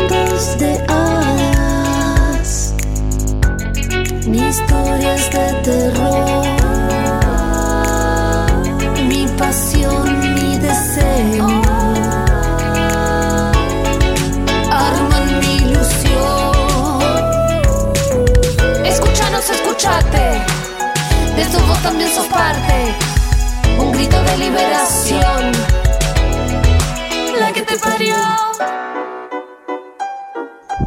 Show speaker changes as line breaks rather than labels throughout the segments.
Ni cuentos de hadas, ni historias de terror pasión, mi deseo. Arman mi ilusión. Escúchanos, escúchate. De tu voz también sos parte. Un grito de liberación. La que te parió.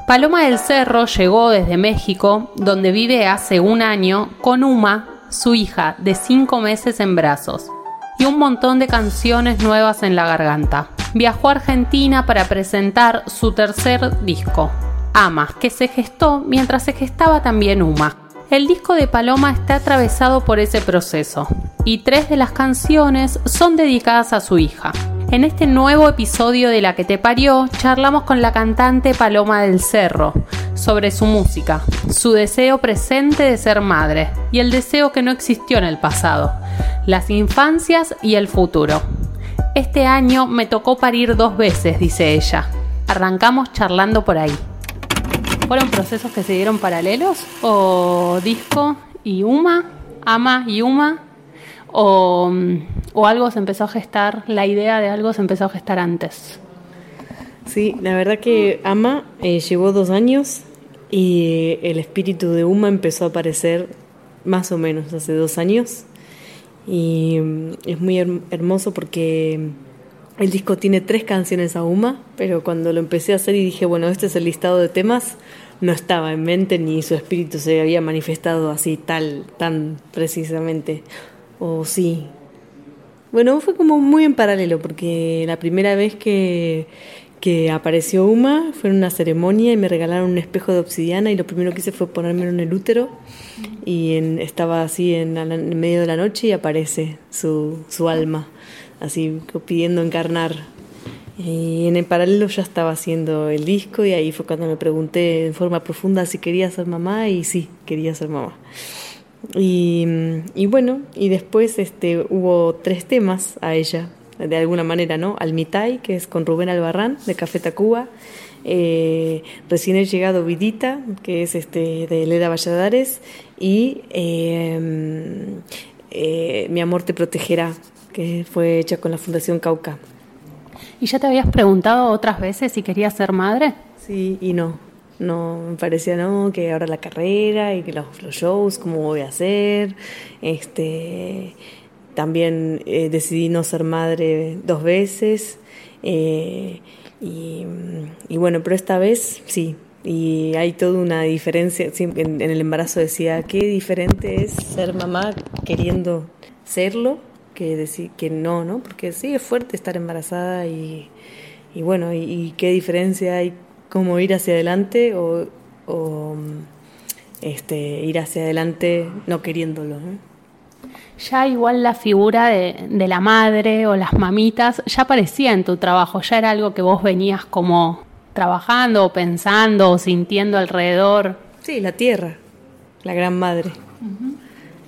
Paloma del Cerro llegó desde México, donde vive hace un año, con Uma, su hija, de cinco meses en brazos y un montón de canciones nuevas en la garganta. Viajó a Argentina para presentar su tercer disco, Ama, que se gestó mientras se gestaba también Uma. El disco de Paloma está atravesado por ese proceso y tres de las canciones son dedicadas a su hija. En este nuevo episodio de La que te parió, charlamos con la cantante Paloma del Cerro sobre su música, su deseo presente de ser madre y el deseo que no existió en el pasado, las infancias y el futuro. Este año me tocó parir dos veces, dice ella. Arrancamos charlando por ahí. ¿Fueron procesos que se dieron paralelos? ¿O disco y Uma? ¿Ama y Uma? ¿O, o algo se empezó a gestar, la idea de algo se empezó a gestar antes?
Sí, la verdad que Ama eh, llevó dos años y el espíritu de Uma empezó a aparecer más o menos hace dos años. Y mm, es muy hermoso porque el disco tiene tres canciones a Uma, pero cuando lo empecé a hacer y dije, bueno, este es el listado de temas, no estaba en mente ni su espíritu se había manifestado así tal, tan precisamente. O sí. Bueno, fue como muy en paralelo, porque la primera vez que, que apareció Uma fue en una ceremonia y me regalaron un espejo de obsidiana y lo primero que hice fue ponérmelo en el útero y estaba así en, medio de la noche y aparece su, su alma, así pidiendo encarnar. Y en el paralelo ya estaba haciendo el disco y ahí fue cuando me pregunté en forma profunda si quería ser mamá y sí, quería ser mamá. Y, y bueno, y después este, hubo tres temas a ella, de alguna manera, ¿no? Almitay, que es con Rubén Albarrán, de Café Tacuba, eh, recién he llegado Vidita, que es este de Leda Valladares, y em, eh, Mi amor te protegerá, que fue hecha con la Fundación Cauca.
¿Y ya te habías preguntado otras veces si querías ser madre?
Sí y no. No, me parecía no, que ahora la carrera y que los, shows, cómo voy a hacer. Este, también eh, decidí no ser madre dos veces. Eh, y, bueno, pero esta vez sí, y hay toda una diferencia. En, el embarazo decía, qué diferente es ser mamá queriendo serlo que decir que no, ¿no? Porque sí, es fuerte estar embarazada y, y bueno, y, qué diferencia hay cómo ir hacia adelante o, o este, ir hacia adelante no queriéndolo,
ya igual la figura de, la madre o las mamitas ya aparecía en tu trabajo, ya era algo que vos venías como trabajando o pensando o sintiendo alrededor.
Sí, la tierra, la gran madre.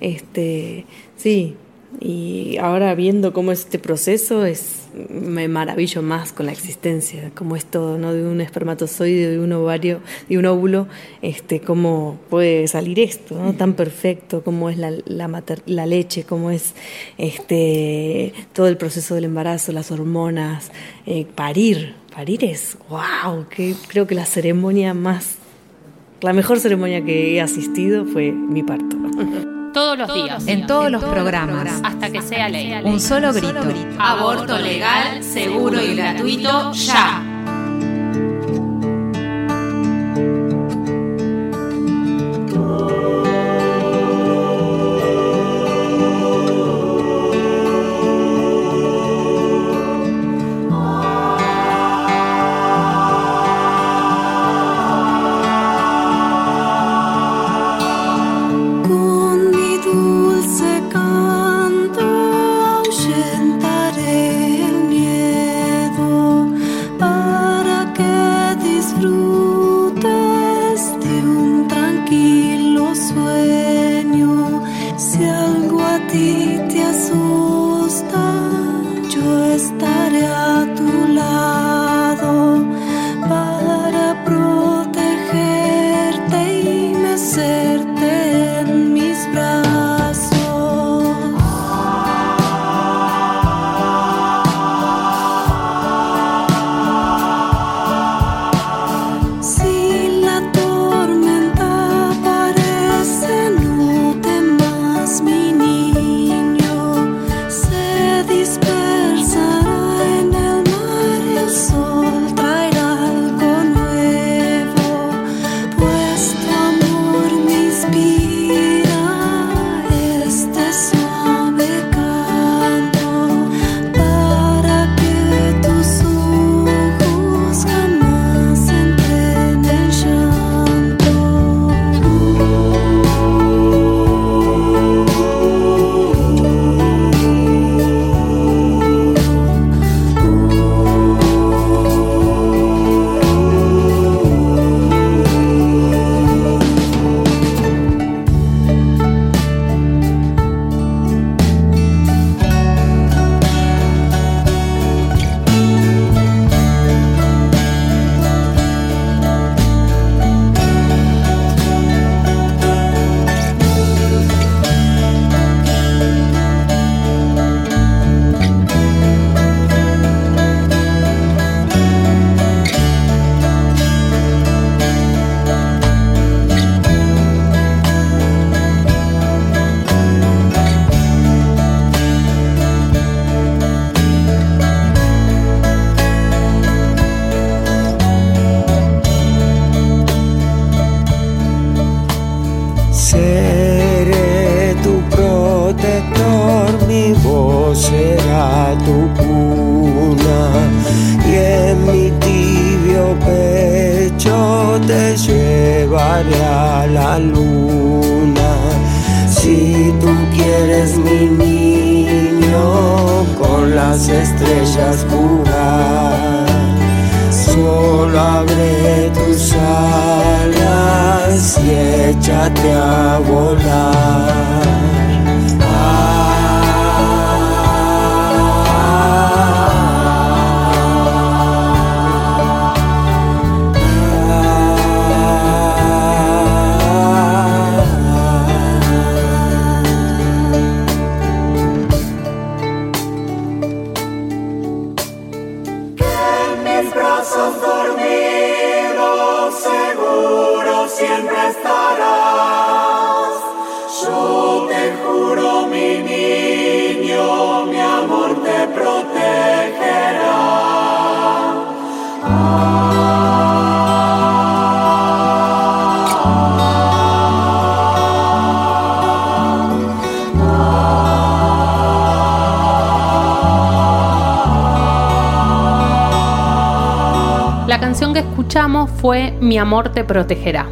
Este, sí, y ahora viendo cómo es este proceso, es, me maravillo más con la existencia, cómo es todo, ¿no? De un espermatozoide, de un ovario, de un óvulo, este, cómo puede salir esto, ¿no? Tan perfecto, cómo es la, la, la leche, cómo es este, todo el proceso del embarazo, las hormonas, eh, parir, parir es, wow, que creo que la ceremonia más la mejor ceremonia que he asistido fue mi parto.
Todos los días.
En todos los programas.
Hasta que sea ley.
Un solo grito.
Aborto legal, seguro y gratuito, ya. Escuchamos fue Mi amor te protegerá.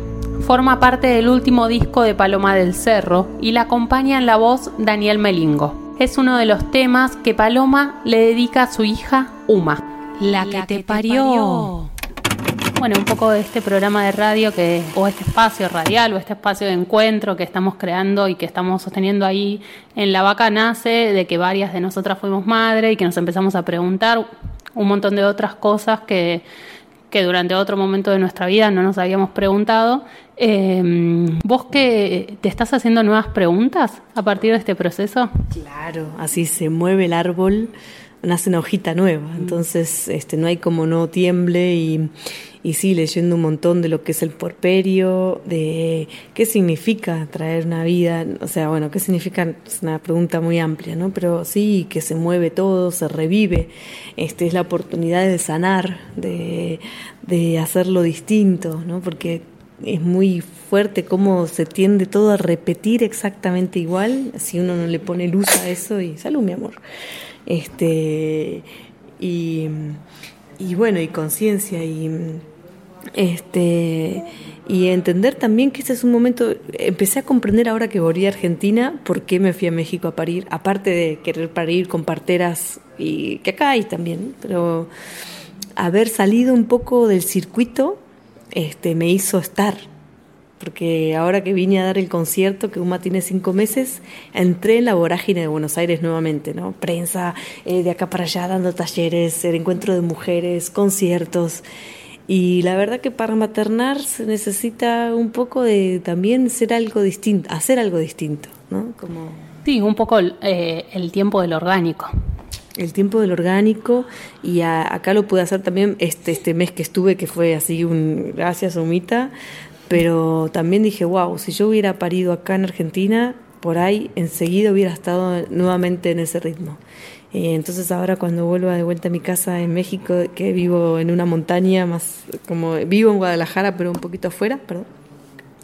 Forma parte del último disco de Paloma del Cerro y la acompaña en la voz Daniel Melingo. Es uno de los temas que Paloma le dedica a su hija Uma.
La que te parió.
Bueno, un poco de este programa de radio que, o este espacio radial o este espacio de encuentro que estamos creando y que estamos sosteniendo ahí en La Vaca nace de que varias de nosotras fuimos madre y que nos empezamos a preguntar un montón de otras cosas que, que durante otro momento de nuestra vida no nos habíamos preguntado. Eh, ¿Vos que te estás haciendo nuevas preguntas a partir de este proceso?
Claro, así se mueve el árbol nace una hojita nueva, entonces este, no hay como no tiemble y, y sí, leyendo un montón de lo que es el porperio, de qué significa traer una vida, o sea, bueno, qué significa, es una pregunta muy amplia, ¿no? Pero sí, que se mueve todo, se revive, este, es la oportunidad de sanar, de, de hacerlo distinto, ¿no? Porque es muy fuerte cómo se tiende todo a repetir exactamente igual si uno no le pone luz a eso y salud mi amor este y, y bueno y conciencia y este y entender también que ese es un momento empecé a comprender ahora que volví a Argentina por qué me fui a México a parir aparte de querer parir con parteras y que acá hay también pero haber salido un poco del circuito este, me hizo estar. Porque ahora que vine a dar el concierto, que UMA tiene cinco meses, entré en la vorágine de Buenos Aires nuevamente, ¿no? Prensa, eh, de acá para allá dando talleres, el encuentro de mujeres, conciertos. Y la verdad que para maternar se necesita un poco de también ser algo distinto, hacer algo distinto, ¿no? Como...
Sí, un poco eh, el tiempo del orgánico
el tiempo del orgánico y acá lo pude hacer también este, este mes que estuve, que fue así un gracias Omita, pero también dije, wow, si yo hubiera parido acá en Argentina, por ahí enseguida hubiera estado nuevamente en ese ritmo. Entonces ahora cuando vuelva de vuelta a mi casa en México, que vivo en una montaña más, como vivo en Guadalajara, pero un poquito afuera, perdón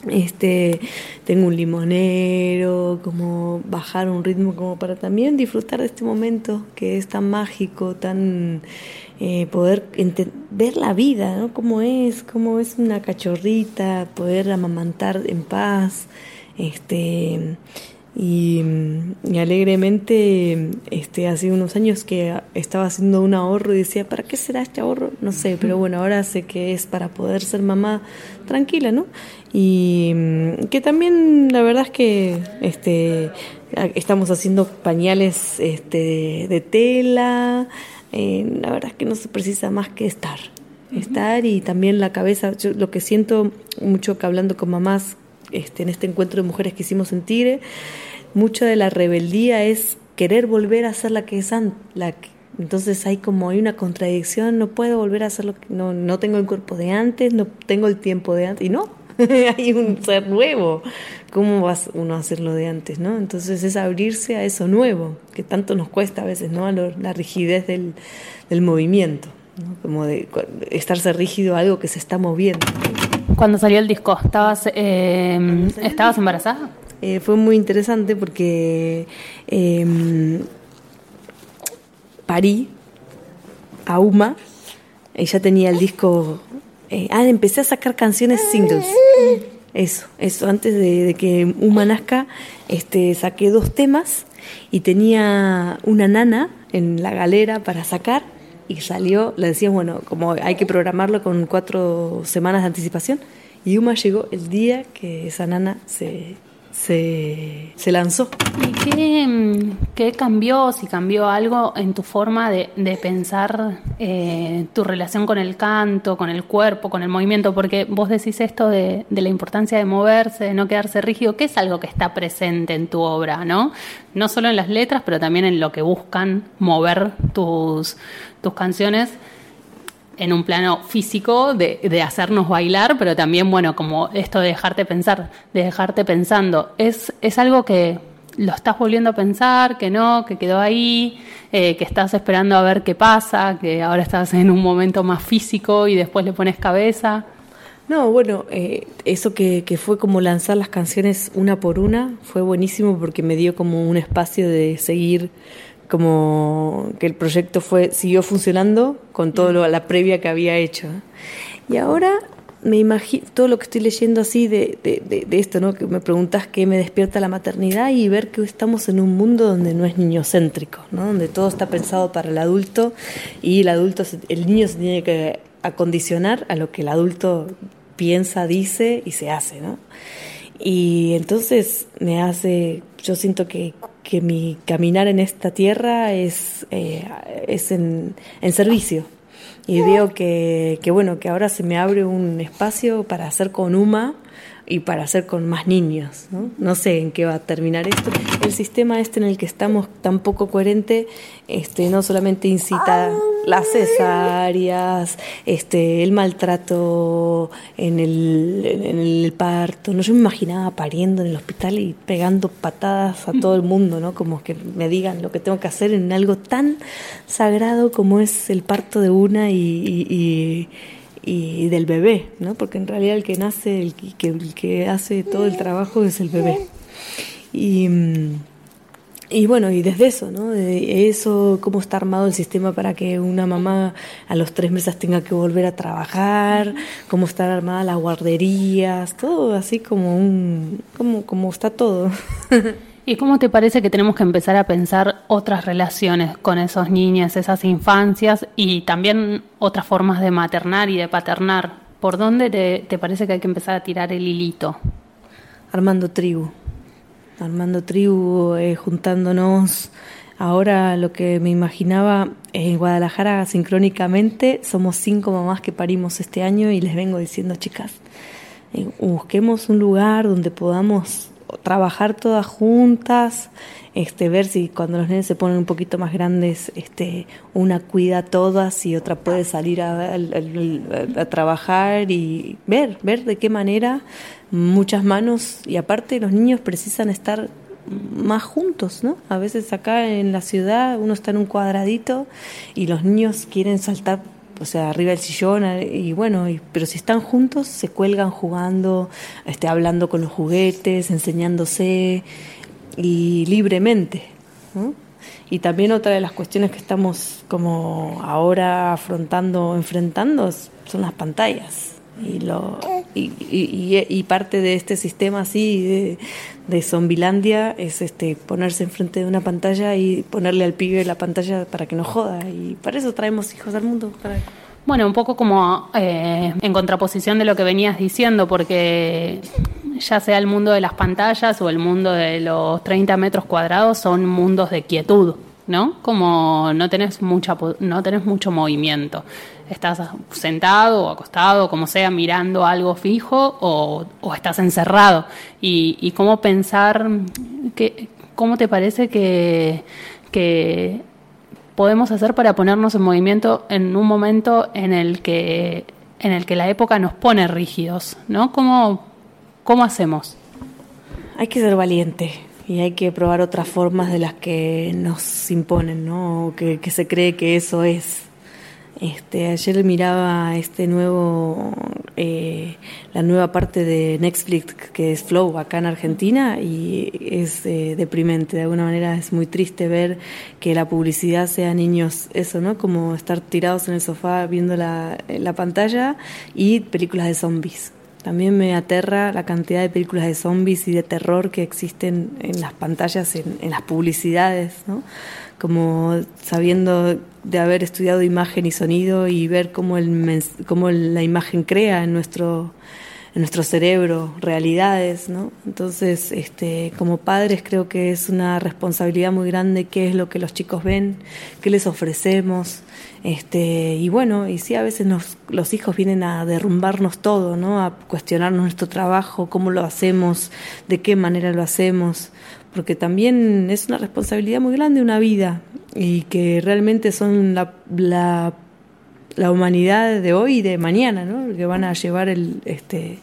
este tengo un limonero como bajar un ritmo como para también disfrutar de este momento que es tan mágico tan eh, poder ver la vida ¿no? cómo es cómo es una cachorrita poder amamantar en paz este y, alegremente este hace unos años que estaba haciendo un ahorro y decía para qué será este ahorro no sé pero bueno ahora sé que es para poder ser mamá tranquila no y que también la verdad es que este estamos haciendo pañales este, de tela eh, la verdad es que no se precisa más que estar estar y también la cabeza yo lo que siento mucho que hablando con mamás este, en este encuentro de mujeres que hicimos en Tigre mucho de la rebeldía es querer volver a ser la que es la entonces hay como hay una contradicción no puedo volver a ser lo que no no tengo el cuerpo de antes no tengo el tiempo de antes y no hay un ser nuevo. ¿Cómo vas uno a hacerlo de antes, no? Entonces es abrirse a eso nuevo, que tanto nos cuesta a veces, ¿no? A la rigidez del, del movimiento, Como de estarse rígido a algo que se está moviendo.
Cuando salió el disco, ¿estabas, eh, ¿estabas embarazada?
Eh, fue muy interesante porque eh, parí a Uma, ella tenía el disco eh, ah, empecé a sacar canciones singles. Eso, eso, antes de, que Uma nazca, este, saqué dos temas y tenía una nana en la galera para sacar y salió, le decían, bueno, como hay que programarlo con cuatro semanas de anticipación, y Uma llegó el día que esa nana se, se, se lanzó.
¿Y qué, qué, cambió, si cambió algo en tu forma de, de pensar eh, tu relación con el canto, con el cuerpo, con el movimiento? Porque vos decís esto de, de, la importancia de moverse, de no quedarse rígido, que es algo que está presente en tu obra, ¿no? No solo en las letras, pero también en lo que buscan mover tus, tus canciones en un plano físico de, de, hacernos bailar, pero también, bueno, como esto de dejarte pensar, de dejarte pensando. Es, es algo que lo estás volviendo a pensar, que no, que quedó ahí, eh, que estás esperando a ver qué pasa, que ahora estás en un momento más físico y después le pones cabeza.
No, bueno, eh, eso que, que, fue como lanzar las canciones una por una fue buenísimo porque me dio como un espacio de seguir como que el proyecto fue siguió funcionando con todo lo, la previa que había hecho. Y ahora me imagino todo lo que estoy leyendo así de, de, de, esto, ¿no? Que me preguntas qué me despierta la maternidad y ver que estamos en un mundo donde no es niñocéntrico, ¿no? Donde todo está pensado para el adulto y el adulto, el niño se tiene que acondicionar a lo que el adulto piensa, dice y se hace, ¿no? Y entonces me hace, yo siento que que mi caminar en esta tierra es, eh, es en, en, servicio. Y veo que, que, bueno, que ahora se me abre un espacio para hacer con UMA y para hacer con más niños. ¿no? no sé en qué va a terminar esto. El sistema este en el que estamos tan poco coherente este, no solamente incita las cesáreas, este, el maltrato en el, parto. No, yo me imaginaba pariendo en el hospital y pegando patadas a todo el mundo, ¿no? Como que me digan lo que tengo que hacer en algo tan sagrado como es el parto de una y y del bebé, ¿no? Porque en realidad el que nace, el que, el que hace todo el trabajo es el bebé. Y, y bueno, y desde eso, ¿no? De eso, cómo está armado el sistema para que una mamá a los tres meses tenga que volver a trabajar, cómo están armadas las guarderías, todo así como un, como, como está todo.
¿Y cómo te parece que tenemos que empezar a pensar otras relaciones con esos niños, esas infancias y también otras formas de maternar y de paternar? ¿Por dónde te, parece que hay que empezar a tirar el hilito?
Armando tribu. Armando tribu, eh, juntándonos. Ahora lo que me imaginaba en Guadalajara sincrónicamente, somos cinco mamás que parimos este año y les vengo diciendo, chicas, eh, busquemos un lugar donde podamos trabajar todas juntas, este, ver si cuando los nenes se ponen un poquito más grandes, este, una cuida a todas y otra puede salir a, a, trabajar y ver, ver de qué manera muchas manos y aparte los niños precisan estar más juntos, ¿no? A veces acá en la ciudad uno está en un cuadradito y los niños quieren saltar o sea, arriba del sillón, y bueno, pero si están juntos, se cuelgan jugando, este, hablando con los juguetes, enseñándose y libremente. Y también otra de las cuestiones que estamos como ahora afrontando, enfrentando, son las pantallas. Y, lo, y, y, parte de este sistema así de, de Zombilandia es este ponerse enfrente de una pantalla y ponerle al pibe la pantalla para que no joda. Y para eso traemos hijos al mundo.
Bueno, un poco como eh, en contraposición de lo que venías diciendo, porque ya sea el mundo de las pantallas o el mundo de los 30 metros cuadrados son mundos de quietud, ¿no? Como no tenés, mucha, no tenés mucho movimiento estás sentado o acostado, como sea, mirando algo fijo o, estás encerrado. Y, cómo pensar, que, cómo te parece que, podemos hacer para ponernos en movimiento en un momento en el que, en el que la época nos pone rígidos, ¿no? ¿Cómo, cómo hacemos?
Hay que ser valiente y hay que probar otras formas de las que nos imponen, ¿no? que se cree que eso es. Este, ayer miraba este nuevo, eh, la nueva parte de Netflix que es Flow acá en Argentina y es eh, deprimente. De alguna manera es muy triste ver que la publicidad sea niños, eso, ¿no? Como estar tirados en el sofá viendo la, la pantalla y películas de zombies. También me aterra la cantidad de películas de zombies y de terror que existen en las pantallas, en, en las publicidades, ¿no? Como sabiendo de haber estudiado imagen y sonido y ver cómo, el, cómo la imagen crea en nuestro, en nuestro cerebro realidades, ¿no? Entonces, este, como padres creo que es una responsabilidad muy grande qué es lo que los chicos ven, qué les ofrecemos, este, y bueno, y sí a veces nos, los hijos vienen a derrumbarnos todo, ¿no? A cuestionarnos nuestro trabajo, cómo lo hacemos, de qué manera lo hacemos, porque también es una responsabilidad muy grande una vida y que realmente son la, la, la humanidad de hoy y de mañana, ¿no? que van a llevar el, este,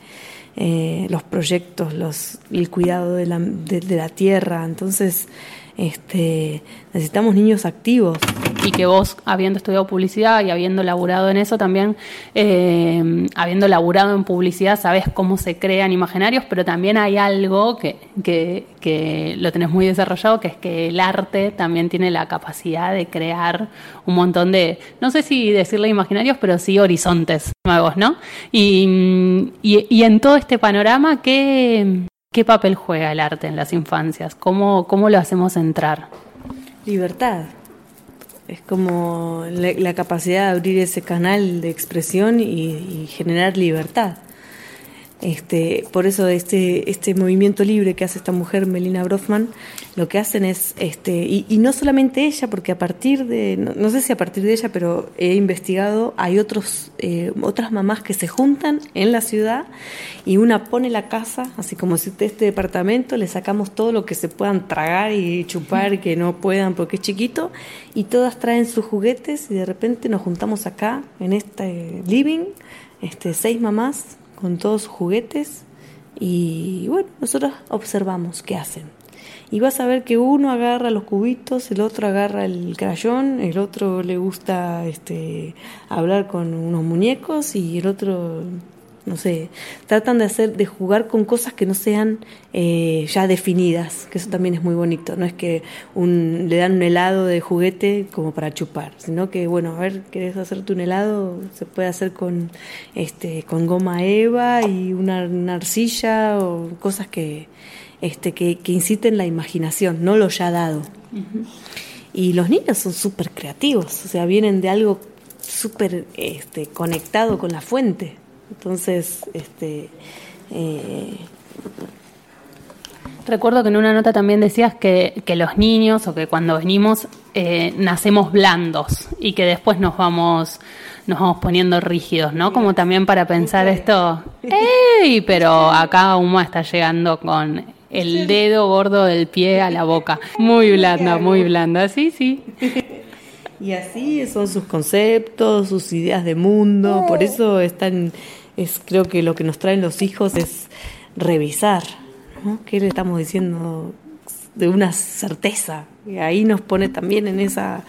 eh, los proyectos, los, el cuidado de la, de, de la tierra. Entonces, este, necesitamos niños activos.
Y que vos, habiendo estudiado publicidad y habiendo laburado en eso también, eh, habiendo laburado en publicidad, sabes cómo se crean imaginarios, pero también hay algo que, que, que lo tenés muy desarrollado, que es que el arte también tiene la capacidad de crear un montón de, no sé si decirle imaginarios, pero sí horizontes nuevos, ¿no? Y, y, y en todo este panorama, ¿qué, ¿Qué papel juega el arte en las infancias? ¿Cómo, cómo lo hacemos entrar?
Libertad. Es como la, capacidad de abrir ese canal de expresión y, generar libertad. Este, por eso este, este movimiento libre que hace esta mujer, Melina Brofman, lo que hacen es, este, y, no solamente ella, porque a partir de, no, sé si a partir de ella, pero he investigado, hay otros, eh, otras mamás que se juntan en la ciudad y una pone la casa, así como si este departamento le sacamos todo lo que se puedan tragar y chupar que no puedan porque es chiquito, y todas traen sus juguetes y de repente nos juntamos acá, en este living, este, seis mamás con todos sus juguetes y bueno, nosotros observamos qué hacen. Y vas a ver que uno agarra los cubitos, el otro agarra el crayón, el otro le gusta este, hablar con unos muñecos y el otro no sé, tratan de hacer, de jugar con cosas que no sean eh, ya definidas, que eso también es muy bonito, no es que un, le dan un helado de juguete como para chupar, sino que bueno, a ver, querés hacerte un helado, se puede hacer con este, con goma eva y una, arcilla o cosas que, este, que, que inciten la imaginación, no lo ya dado. Y los niños son súper creativos, o sea, vienen de algo súper este, conectado con la fuente. Entonces, este, eh,
Recuerdo que en una nota también decías que, que los niños o que cuando venimos eh, nacemos blandos y que después nos vamos nos vamos poniendo rígidos, ¿no? Como también para pensar esto, ¡ey! Pero acá Uma está llegando con el dedo gordo del pie a la boca. Muy blanda, muy blanda, sí, sí.
Y así son sus conceptos, sus ideas de mundo, por eso están es creo que lo que nos traen los hijos es revisar, ¿no? ¿Qué le estamos diciendo de una certeza? Y ahí nos pone también en esa,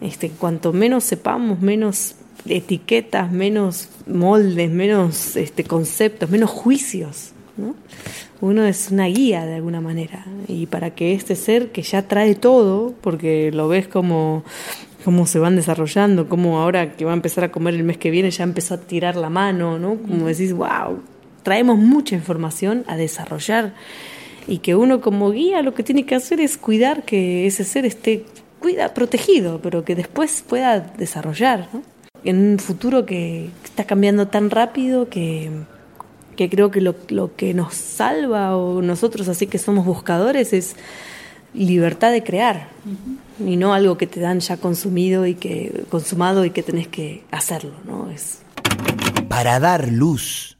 este, cuanto menos sepamos, menos etiquetas, menos moldes, menos este, conceptos, menos juicios. ¿no? Uno es una guía de alguna manera y para que este ser que ya trae todo, porque lo ves como cómo se van desarrollando, cómo ahora que va a empezar a comer el mes que viene ya empezó a tirar la mano, ¿no? Como decís, wow, traemos mucha información a desarrollar y que uno como guía lo que tiene que hacer es cuidar que ese ser esté cuida, protegido, pero que después pueda desarrollar, ¿no? En un futuro que está cambiando tan rápido que, que creo que lo, lo que nos salva o nosotros así que somos buscadores es libertad de crear y no algo que te dan ya consumido y que consumado y que tenés que hacerlo, ¿no? Es
para dar luz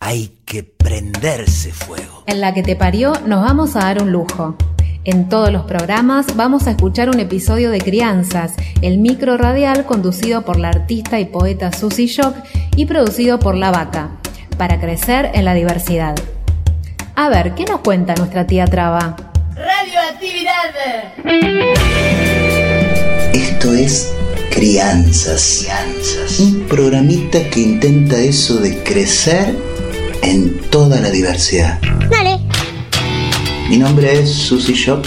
hay que prenderse fuego.
En la que te parió nos vamos a dar un lujo. En todos los programas vamos a escuchar un episodio de Crianzas, el micro radial conducido por la artista y poeta Susy Shock y producido por La Vaca, para crecer en la diversidad. A ver, ¿qué nos cuenta nuestra tía Traba?
Radioactividad.
Esto es Crianzas. Un programita que intenta eso de crecer en toda la diversidad.
Dale.
Mi nombre es Susy Shock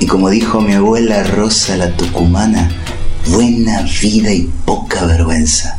y como dijo mi abuela Rosa la Tucumana, buena vida y poca vergüenza.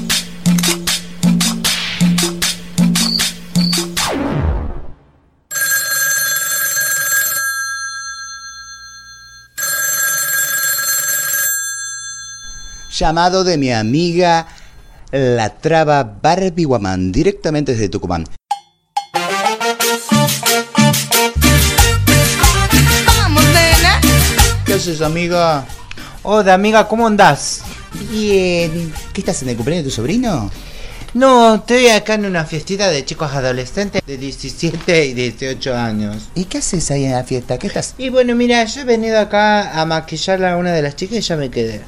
Llamado de mi amiga la traba Barbie Guamán, directamente desde Tucumán.
Vamos, nena.
¿Qué haces, amiga? Hola, amiga, ¿cómo andás?
Bien. ¿Qué estás en el cumpleaños de tu sobrino?
No, estoy acá en una fiestita de chicos adolescentes de 17 y 18 años.
¿Y qué haces ahí en la fiesta? ¿Qué estás?
Y bueno, mira, yo he venido acá a maquillar a una de las chicas y ya me quedé.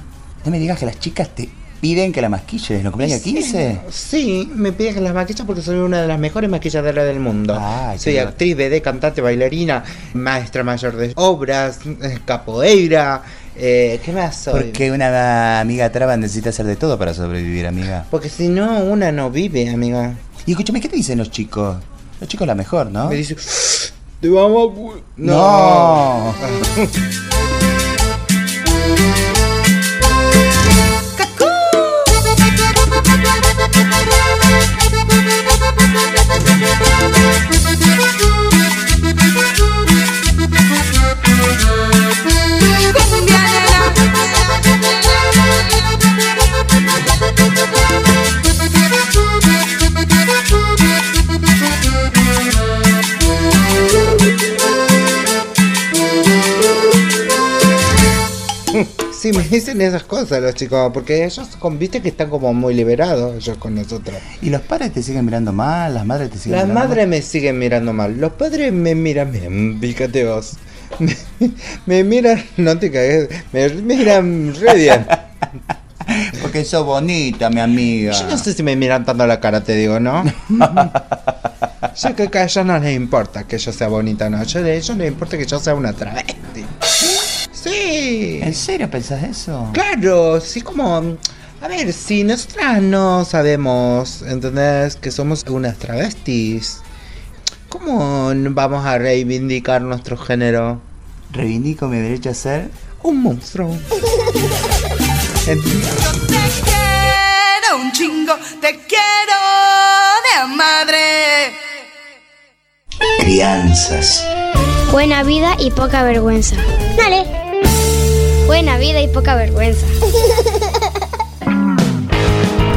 No me digas que las chicas te piden que la maquilles el cumpleaños 15.
Sí, me piden que las maquilles porque soy una de las mejores maquilladoras del mundo.
Ay,
soy actriz, BD, cantante, bailarina, maestra mayor de obras, eh, capoeira. Eh, ¿Qué más soy?
Porque una amiga traba necesita hacer de todo para sobrevivir, amiga.
Porque si no, una no vive, amiga.
Y escúchame, ¿qué te dicen los chicos? Los chicos la mejor, ¿no?
Me dicen, te vamos a... cu-".
No.
Sí, me dicen esas cosas los chicos, porque ellos, con- viste que están como muy liberados ellos con nosotros.
¿Y los padres te siguen mirando mal? ¿Las madres te siguen
Las
mirando
madres me siguen mirando mal, los padres me miran bien, fíjate vos. Me, me miran, no te cagues, me miran re bien.
Porque sos bonita, mi amiga.
Yo no sé si me miran tanto la cara, te digo, ¿no? Yo creo que a ellos no les importa que yo sea bonita, no. Yo, a ellos les importa que yo sea una travesti. Sí.
¿En serio pensás eso?
Claro, sí como... A ver, si nosotras no sabemos, ¿entendés? Que somos unas travestis. ¿Cómo vamos a reivindicar nuestro género?
Reivindico mi derecho a ser.
Un monstruo. ¿Entendés?
Te quiero un chingo, te quiero de madre.
Crianzas.
Buena vida y poca vergüenza.
Dale.
Buena vida y poca vergüenza.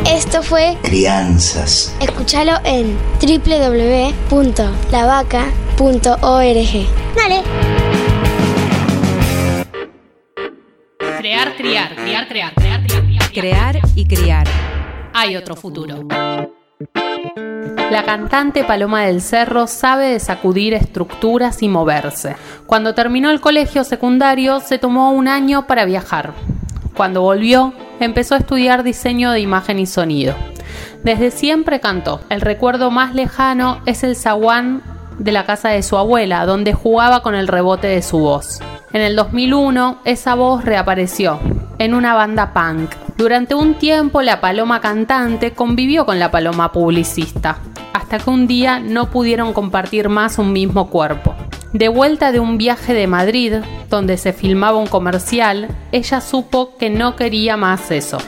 Esto fue
Crianzas.
Escúchalo en www.lavaca.org.
Dale.
Crear, criar, criar, crear, crear, criar, criar.
Crear y criar.
Hay otro futuro. La cantante Paloma del Cerro sabe de sacudir estructuras y moverse. Cuando terminó el colegio secundario se tomó un año para viajar. Cuando volvió, empezó a estudiar diseño de imagen y sonido. Desde siempre cantó. El recuerdo más lejano es el zaguán de la casa de su abuela, donde jugaba con el rebote de su voz. En el 2001, esa voz reapareció en una banda punk. Durante un tiempo, la paloma cantante convivió con la paloma publicista, hasta que un día no pudieron compartir más un mismo cuerpo. De vuelta de un viaje de Madrid, donde se filmaba un comercial, ella supo que no quería más eso.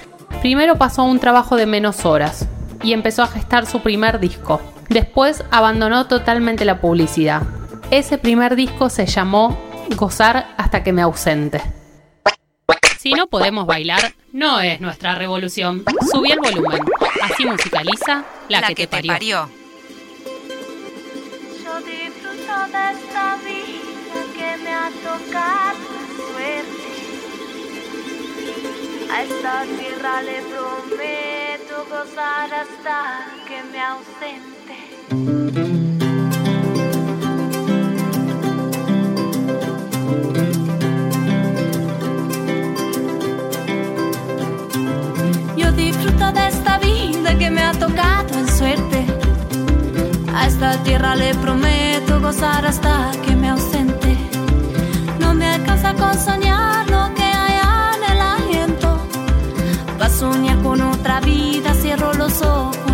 Primero pasó a un trabajo de menos horas y empezó a gestar su primer disco. Después abandonó totalmente la publicidad. Ese primer disco se llamó Gozar hasta que me ausente. Si no podemos bailar, no es nuestra revolución. Subí el volumen. Así musicaliza la, que, te parió.
Esta vida que me ha tocado suerte. A esta tierra le prometo gozar hasta que me ausente. De esta vida que me ha tocado en suerte. A esta tierra le prometo gozar hasta que me ausente. No me alcanza con soñar lo que hay en el aliento. Pa' soñar con otra vida, cierro los ojos,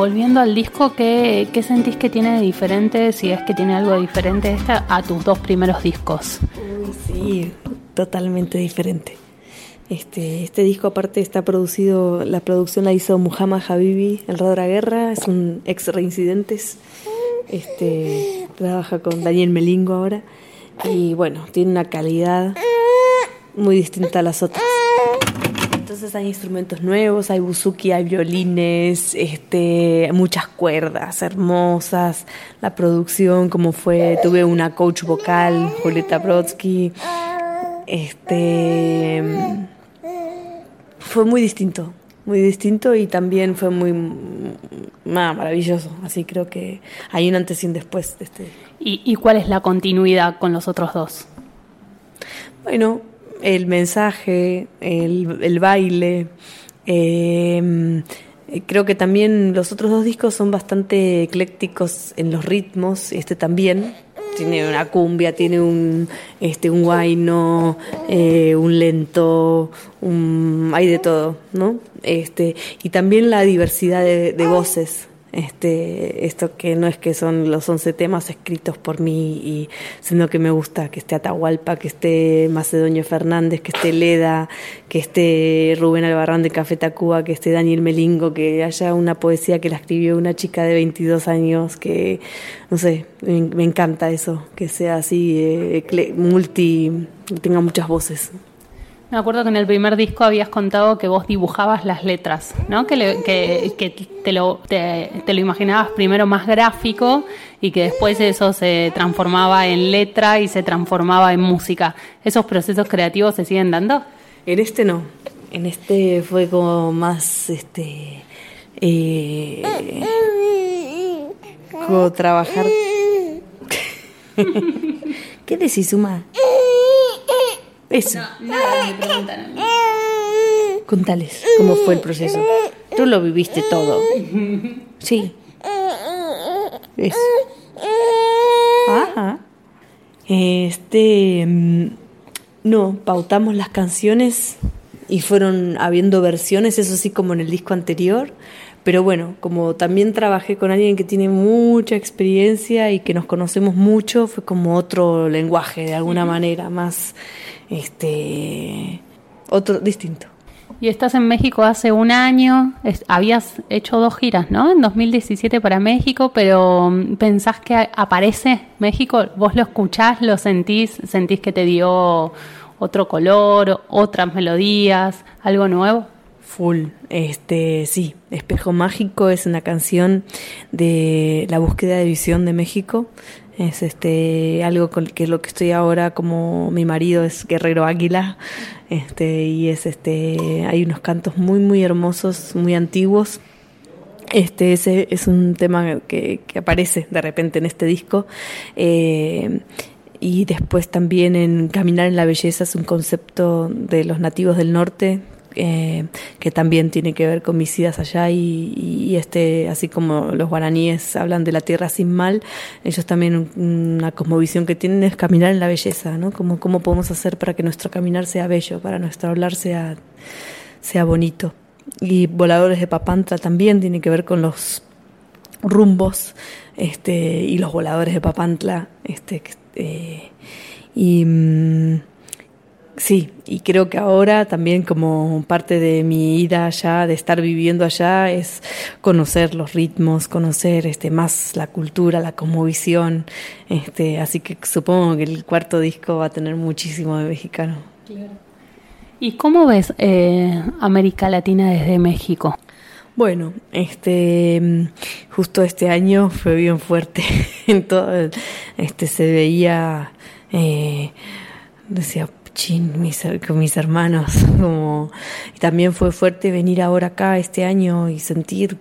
volviendo al disco, ¿qué, ¿qué, sentís que tiene de diferente, si es que tiene algo diferente esta, a tus dos primeros discos?
sí, totalmente diferente. Este, este disco aparte está producido, la producción la hizo Muhammad Habibi, el Radra Guerra, es un ex reincidentes, este, trabaja con Daniel Melingo ahora y bueno, tiene una calidad muy distinta a las otras. Entonces hay instrumentos nuevos, hay buzuki, hay violines, este, muchas cuerdas hermosas, la producción como fue, tuve una coach vocal, Julieta Brodsky, este, fue muy distinto, muy distinto y también fue muy maravilloso, así creo que hay un antes y un después de este.
¿Y, ¿Y cuál es la continuidad con los otros dos?
Bueno, el mensaje, el, baile. Em, creo que también los otros dos discos son bastante eclécticos en los ritmos, este también. Tiene una cumbia, tiene un, este, un guayno, eh, un lento, un, hay de todo, ¿no? Este, y también la diversidad de voces este, esto que no es que son los 11 temas escritos por mí, y, sino que me gusta que esté Atahualpa, que esté Macedonio Fernández, que esté Leda, que esté Rubén Albarrán de Café Tacuba, que esté Daniel Melingo, que haya una poesía que la escribió una chica de 22 años, que, no sé, me, encanta eso, que sea así, eh, multi, tenga muchas voces.
Me acuerdo que en el primer disco habías contado que vos dibujabas las letras, ¿no? Que, que, te, lo, te, lo imaginabas primero más gráfico y que después eso se transformaba en letra y se transformaba en música. ¿Esos procesos creativos se siguen dando?
En este no. En este fue como más, este, eh, como trabajar. ¿Qué decís, Suma? Eso. No, me preguntan Contales cómo fue el proceso. Tú lo viviste todo. Sí. Eso. Ajá. Este. Mm, no, pautamos las canciones y fueron habiendo versiones, eso sí, como en el disco anterior. Pero bueno, como también trabajé con alguien que tiene mucha experiencia y que nos conocemos mucho, fue como otro lenguaje de alguna manera, más este otro distinto.
Y estás en México hace un año, habías hecho dos giras, ¿no? En 2017 para México, pero mm, ¿pensás que aparece México? ¿Vos lo escuchás, lo sentís, sentís que te dio otro color, otras melodías, algo nuevo?
Full, este sí, Espejo Mágico es una canción de la búsqueda de visión de México. Es este algo con que lo que estoy ahora como mi marido es guerrero águila. Este y es este hay unos cantos muy muy hermosos muy antiguos. Este ese es un tema que, que aparece de repente en este disco. Eh, y después también en Caminar en la Belleza es un concepto de los nativos del norte eh, que también tiene que ver con mis idas allá y, este, así como los guaraníes hablan de la tierra sin mal, ellos también una cosmovisión que tienen es caminar en la belleza, ¿no? Como, ¿Cómo podemos hacer para que nuestro caminar sea bello, para nuestro hablar sea, sea bonito? Y Voladores de Papantla también tiene que ver con los rumbos este, y los voladores de Papantla. Este, eh, y... Sí, y creo que ahora también como parte de mi ida allá, de estar viviendo allá, es conocer los ritmos, conocer este más la cultura, la cosmovisión. Este, así que supongo que el cuarto disco va a tener muchísimo de mexicano.
¿Y cómo ves eh, América Latina desde México?
Bueno, este justo este año fue bien fuerte. en todo, este se veía eh, decía mis, con mis hermanos. Como, también fue fuerte venir ahora acá este año y sentir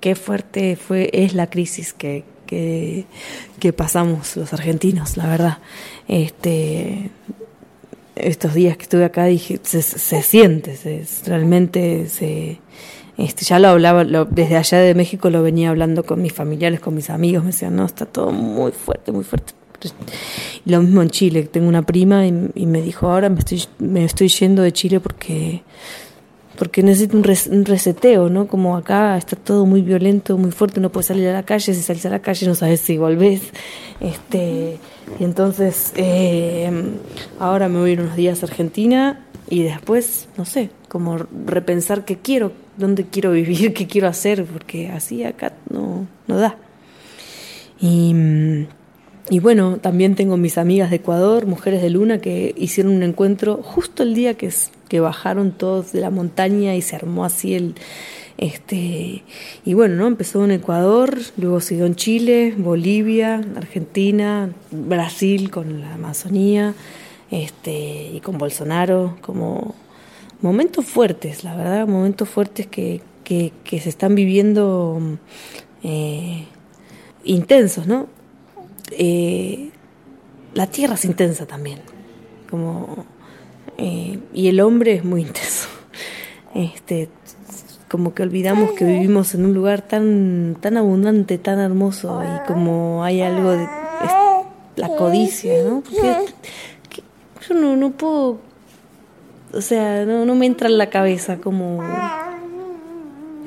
qué fuerte fue, es la crisis que, que, pasamos los argentinos, la verdad. Este, estos días que estuve acá dije, se, siente, se, realmente se... Este, ya lo hablaba, desde allá de México lo venía hablando con mis familiares, con mis amigos, me decían, no, está todo muy fuerte, muy fuerte Lo mismo en Chile, tengo una prima y, me dijo, ahora me estoy, me estoy yendo de Chile porque porque necesito un, res- un reseteo, ¿no? Como acá está todo muy violento, muy fuerte, no puedes salir a la calle, si salís a la calle no sabes si volvés. Este, y entonces eh, ahora me voy a unos días a Argentina y después, no sé, como repensar qué quiero, dónde quiero vivir, qué quiero hacer, porque así acá no, no da. Y, mm, y bueno, también tengo mis amigas de Ecuador, Mujeres de Luna, que hicieron un encuentro justo el día que, que bajaron todos de la montaña y se armó así el... Este, y bueno, ¿no? Empezó en Ecuador, luego siguió en Chile, Bolivia, Argentina, Brasil con la Amazonía, este, y con Bolsonaro, como momentos fuertes, la verdad, momentos fuertes que, que, que se están viviendo eh, intensos, ¿no? Eh, la tierra es intensa también, como eh, y el hombre es muy intenso. Este, como que olvidamos que vivimos en un lugar tan tan abundante, tan hermoso y como hay algo de la codicia, ¿no? Porque que- yo no no puedo o sea, no, no me entra en la cabeza cómo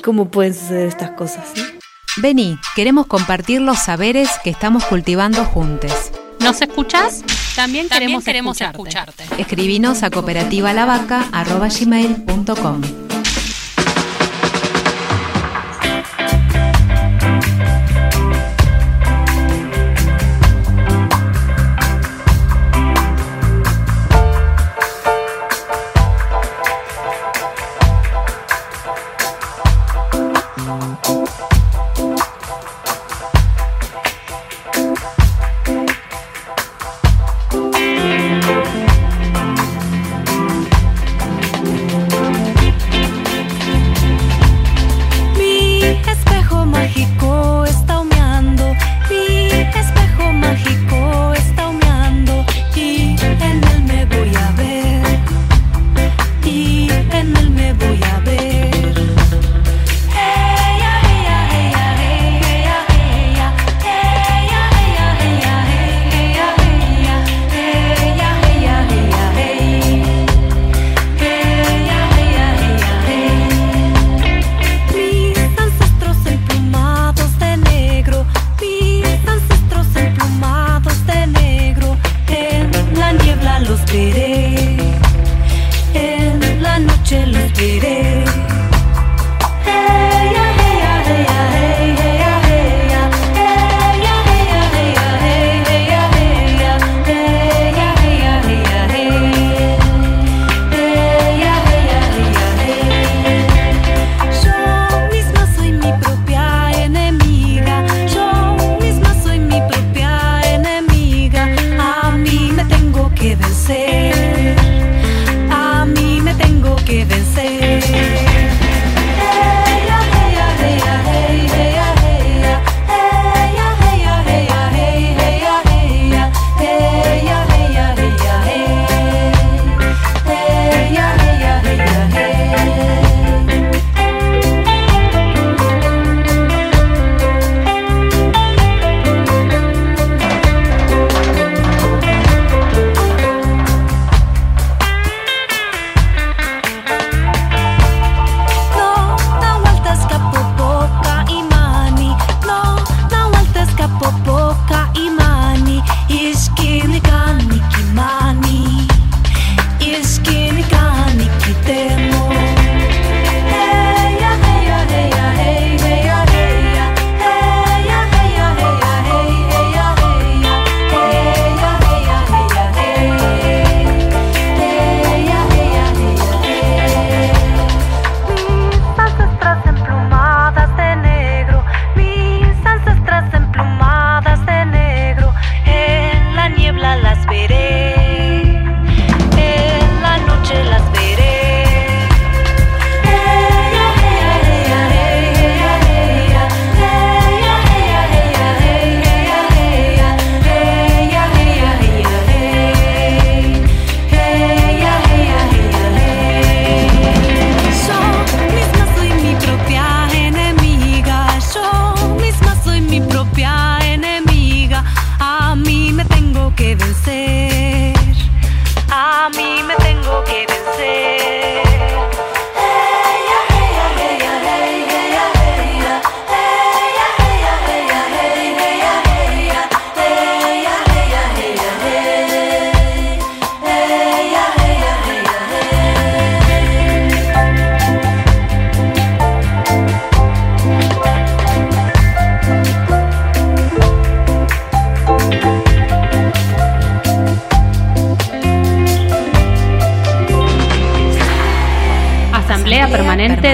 cómo pueden suceder estas cosas, ¿no?
Vení, queremos compartir los saberes que estamos cultivando juntos.
¿Nos escuchás? También,
También
queremos,
queremos
escucharte.
escucharte.
Escribinos a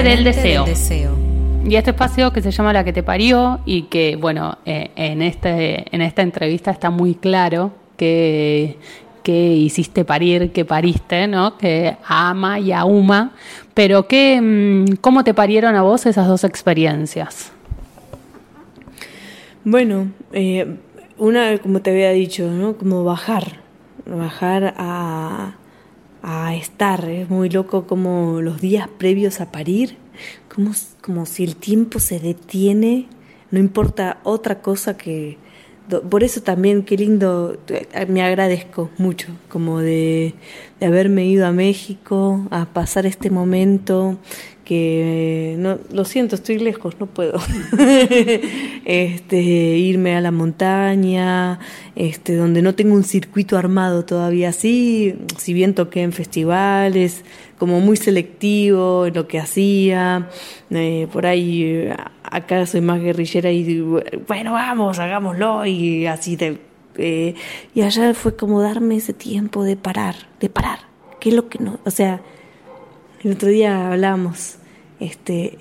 del, deseo. Y este espacio que se llama La que te parió y que, bueno, eh, en, este, en esta entrevista está muy claro que, que hiciste parir, que pariste, ¿no? Que ama y a Uma. Pero que, mm, ¿cómo te parieron a vos esas dos experiencias?
Bueno, eh, una, como te había dicho, ¿no? Como bajar, bajar a, a estar. Es muy loco como los días previos a parir, como, como si el tiempo se detiene, no importa otra cosa que... Por eso también, qué lindo, eh, me agradezco mucho, como de, de haberme ido a México, a pasar este momento, que no, lo siento, estoy lejos, no puedo. este, irme a la montaña, este, donde no tengo un circuito armado todavía así, si bien toqué en festivales, como muy selectivo en lo que hacía, eh, por ahí acá soy más guerrillera y bueno, vamos, hagámoslo y así de... Eh, y allá fue como darme ese tiempo de parar, de parar, que es lo que no, o sea, el otro día hablábamos, este,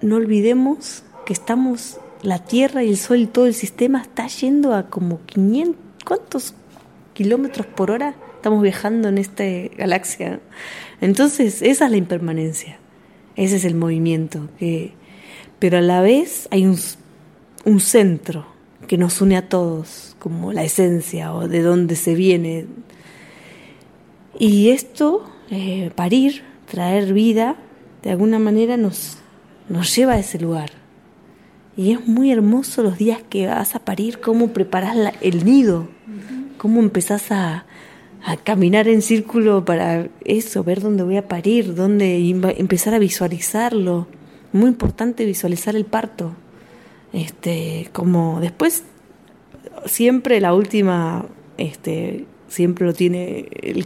no olvidemos que estamos, la Tierra y el Sol y todo el sistema está yendo a como 500, ¿cuántos kilómetros por hora? Estamos viajando en esta galaxia. Entonces, esa es la impermanencia, ese es el movimiento, que, pero a la vez hay un, un centro que nos une a todos, como la esencia o de dónde se viene. Y esto, eh, parir, traer vida, de alguna manera nos, nos lleva a ese lugar. Y es muy hermoso los días que vas a parir, cómo preparas el nido, cómo empezás a, a, caminar en círculo para eso, ver dónde voy a parir, dónde empezar a visualizarlo. Muy importante visualizar el parto. Este, como después siempre la última este siempre lo tiene el,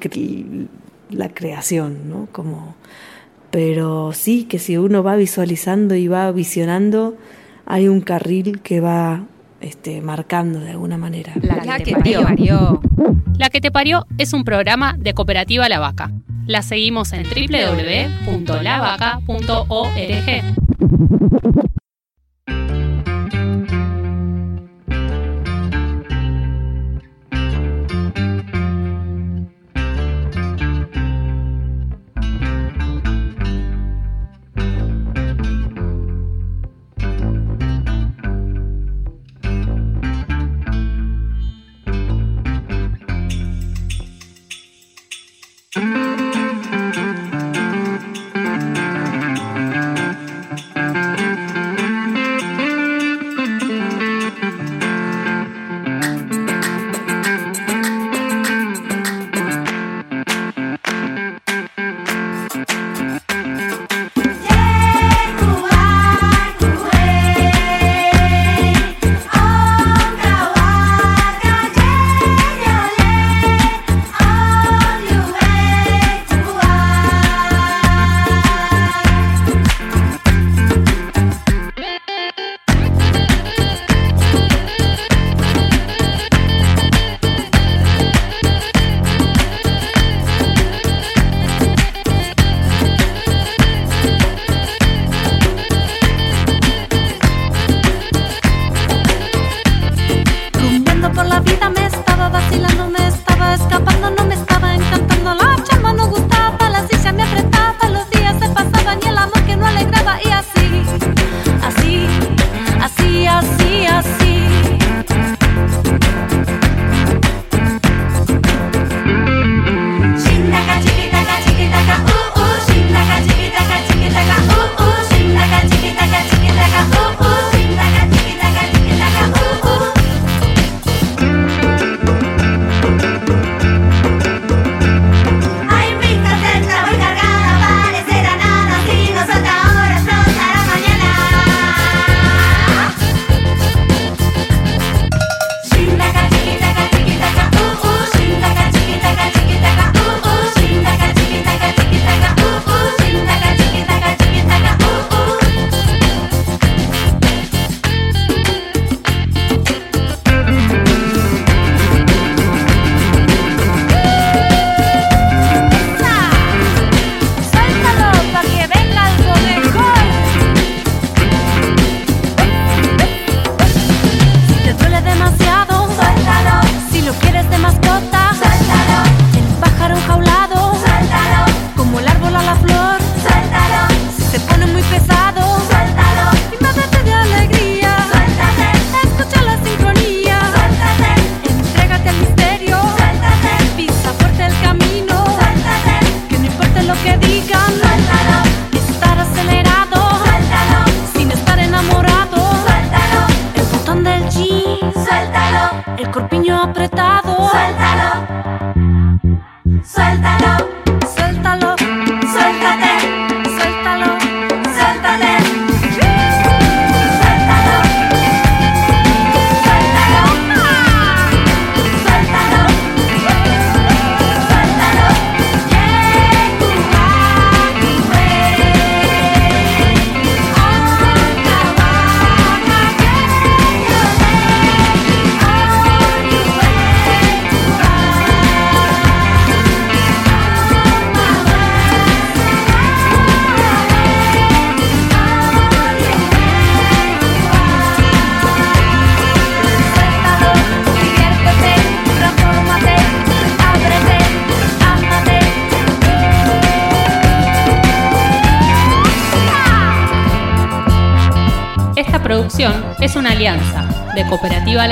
la creación, ¿no? Como pero sí que si uno va visualizando y va visionando, hay un carril que va este, marcando de alguna manera.
La, que, te parió. La que te parió es un programa de Cooperativa La Vaca. La seguimos en www.lavaca.org.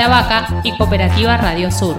La Vaca y Cooperativa Radio Sur.